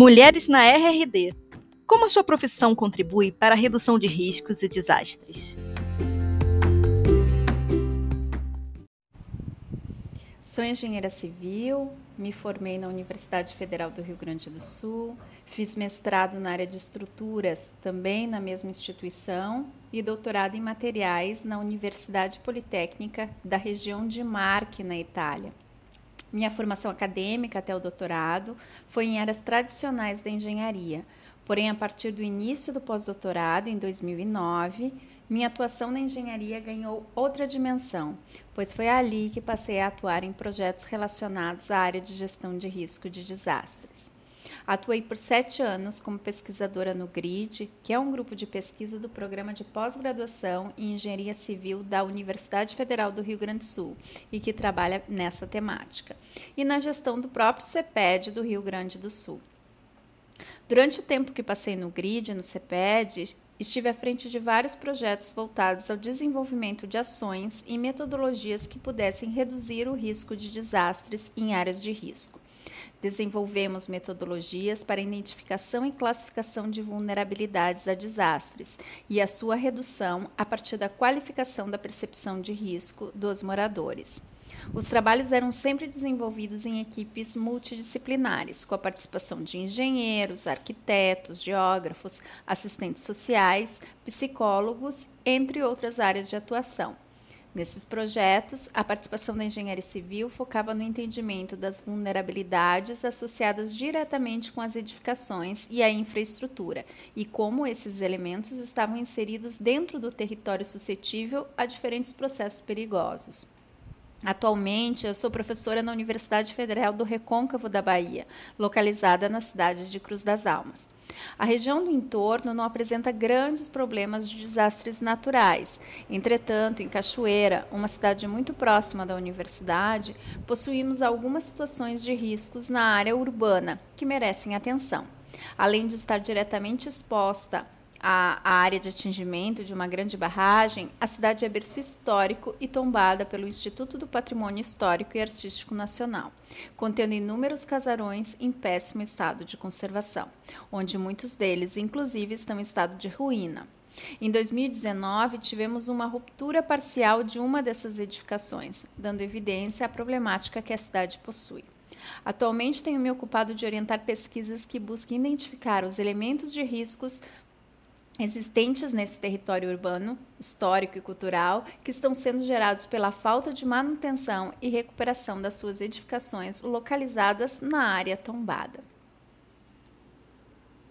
Mulheres na RRD. Como a sua profissão contribui para a redução de riscos e desastres? Sou engenheira civil, me formei na Universidade Federal do Rio Grande do Sul, fiz mestrado na área de estruturas, também na mesma instituição, e doutorado em materiais na Universidade Politécnica da região de Marche, na Itália. Minha formação acadêmica até o doutorado foi em áreas tradicionais da engenharia, porém, a partir do início do pós-doutorado, em 2009, minha atuação na engenharia ganhou outra dimensão, pois foi ali que passei a atuar em projetos relacionados à área de gestão de risco de desastres. Atuei por sete anos como pesquisadora no GRID, que é um grupo de pesquisa do programa de pós-graduação em Engenharia Civil da Universidade Federal do Rio Grande do Sul e que trabalha nessa temática, e na gestão do próprio CEPED do Rio Grande do Sul. Durante o tempo que passei no GRID, no CEPED, estive à frente de vários projetos voltados ao desenvolvimento de ações e metodologias que pudessem reduzir o risco de desastres em áreas de risco. Desenvolvemos metodologias para identificação e classificação de vulnerabilidades a desastres e a sua redução a partir da qualificação da percepção de risco dos moradores. Os trabalhos eram sempre desenvolvidos em equipes multidisciplinares, com a participação de engenheiros, arquitetos, geógrafos, assistentes sociais, psicólogos, entre outras áreas de atuação. Nesses projetos, a participação da engenharia civil focava no entendimento das vulnerabilidades associadas diretamente com as edificações e a infraestrutura, e como esses elementos estavam inseridos dentro do território suscetível a diferentes processos perigosos. Atualmente, eu sou professora na Universidade Federal do Recôncavo da Bahia, localizada na cidade de Cruz das Almas. A região do entorno não apresenta grandes problemas de desastres naturais. Entretanto, em Cachoeira, uma cidade muito próxima da universidade, possuímos algumas situações de riscos na área urbana que merecem atenção. Além de estar diretamente exposta a, a, área de atingimento de uma grande barragem, a cidade é berço histórico e tombada pelo Instituto do Patrimônio Histórico e Artístico Nacional, contendo inúmeros casarões em péssimo estado de conservação, onde muitos deles, inclusive, estão em estado de ruína. Em 2019, tivemos uma ruptura parcial de uma dessas edificações, dando evidência à problemática que a cidade possui. Atualmente tenho me ocupado de orientar pesquisas que busquem identificar os elementos de riscos existentes nesse território urbano, histórico e cultural, que estão sendo gerados pela falta de manutenção e recuperação das suas edificações localizadas na área tombada.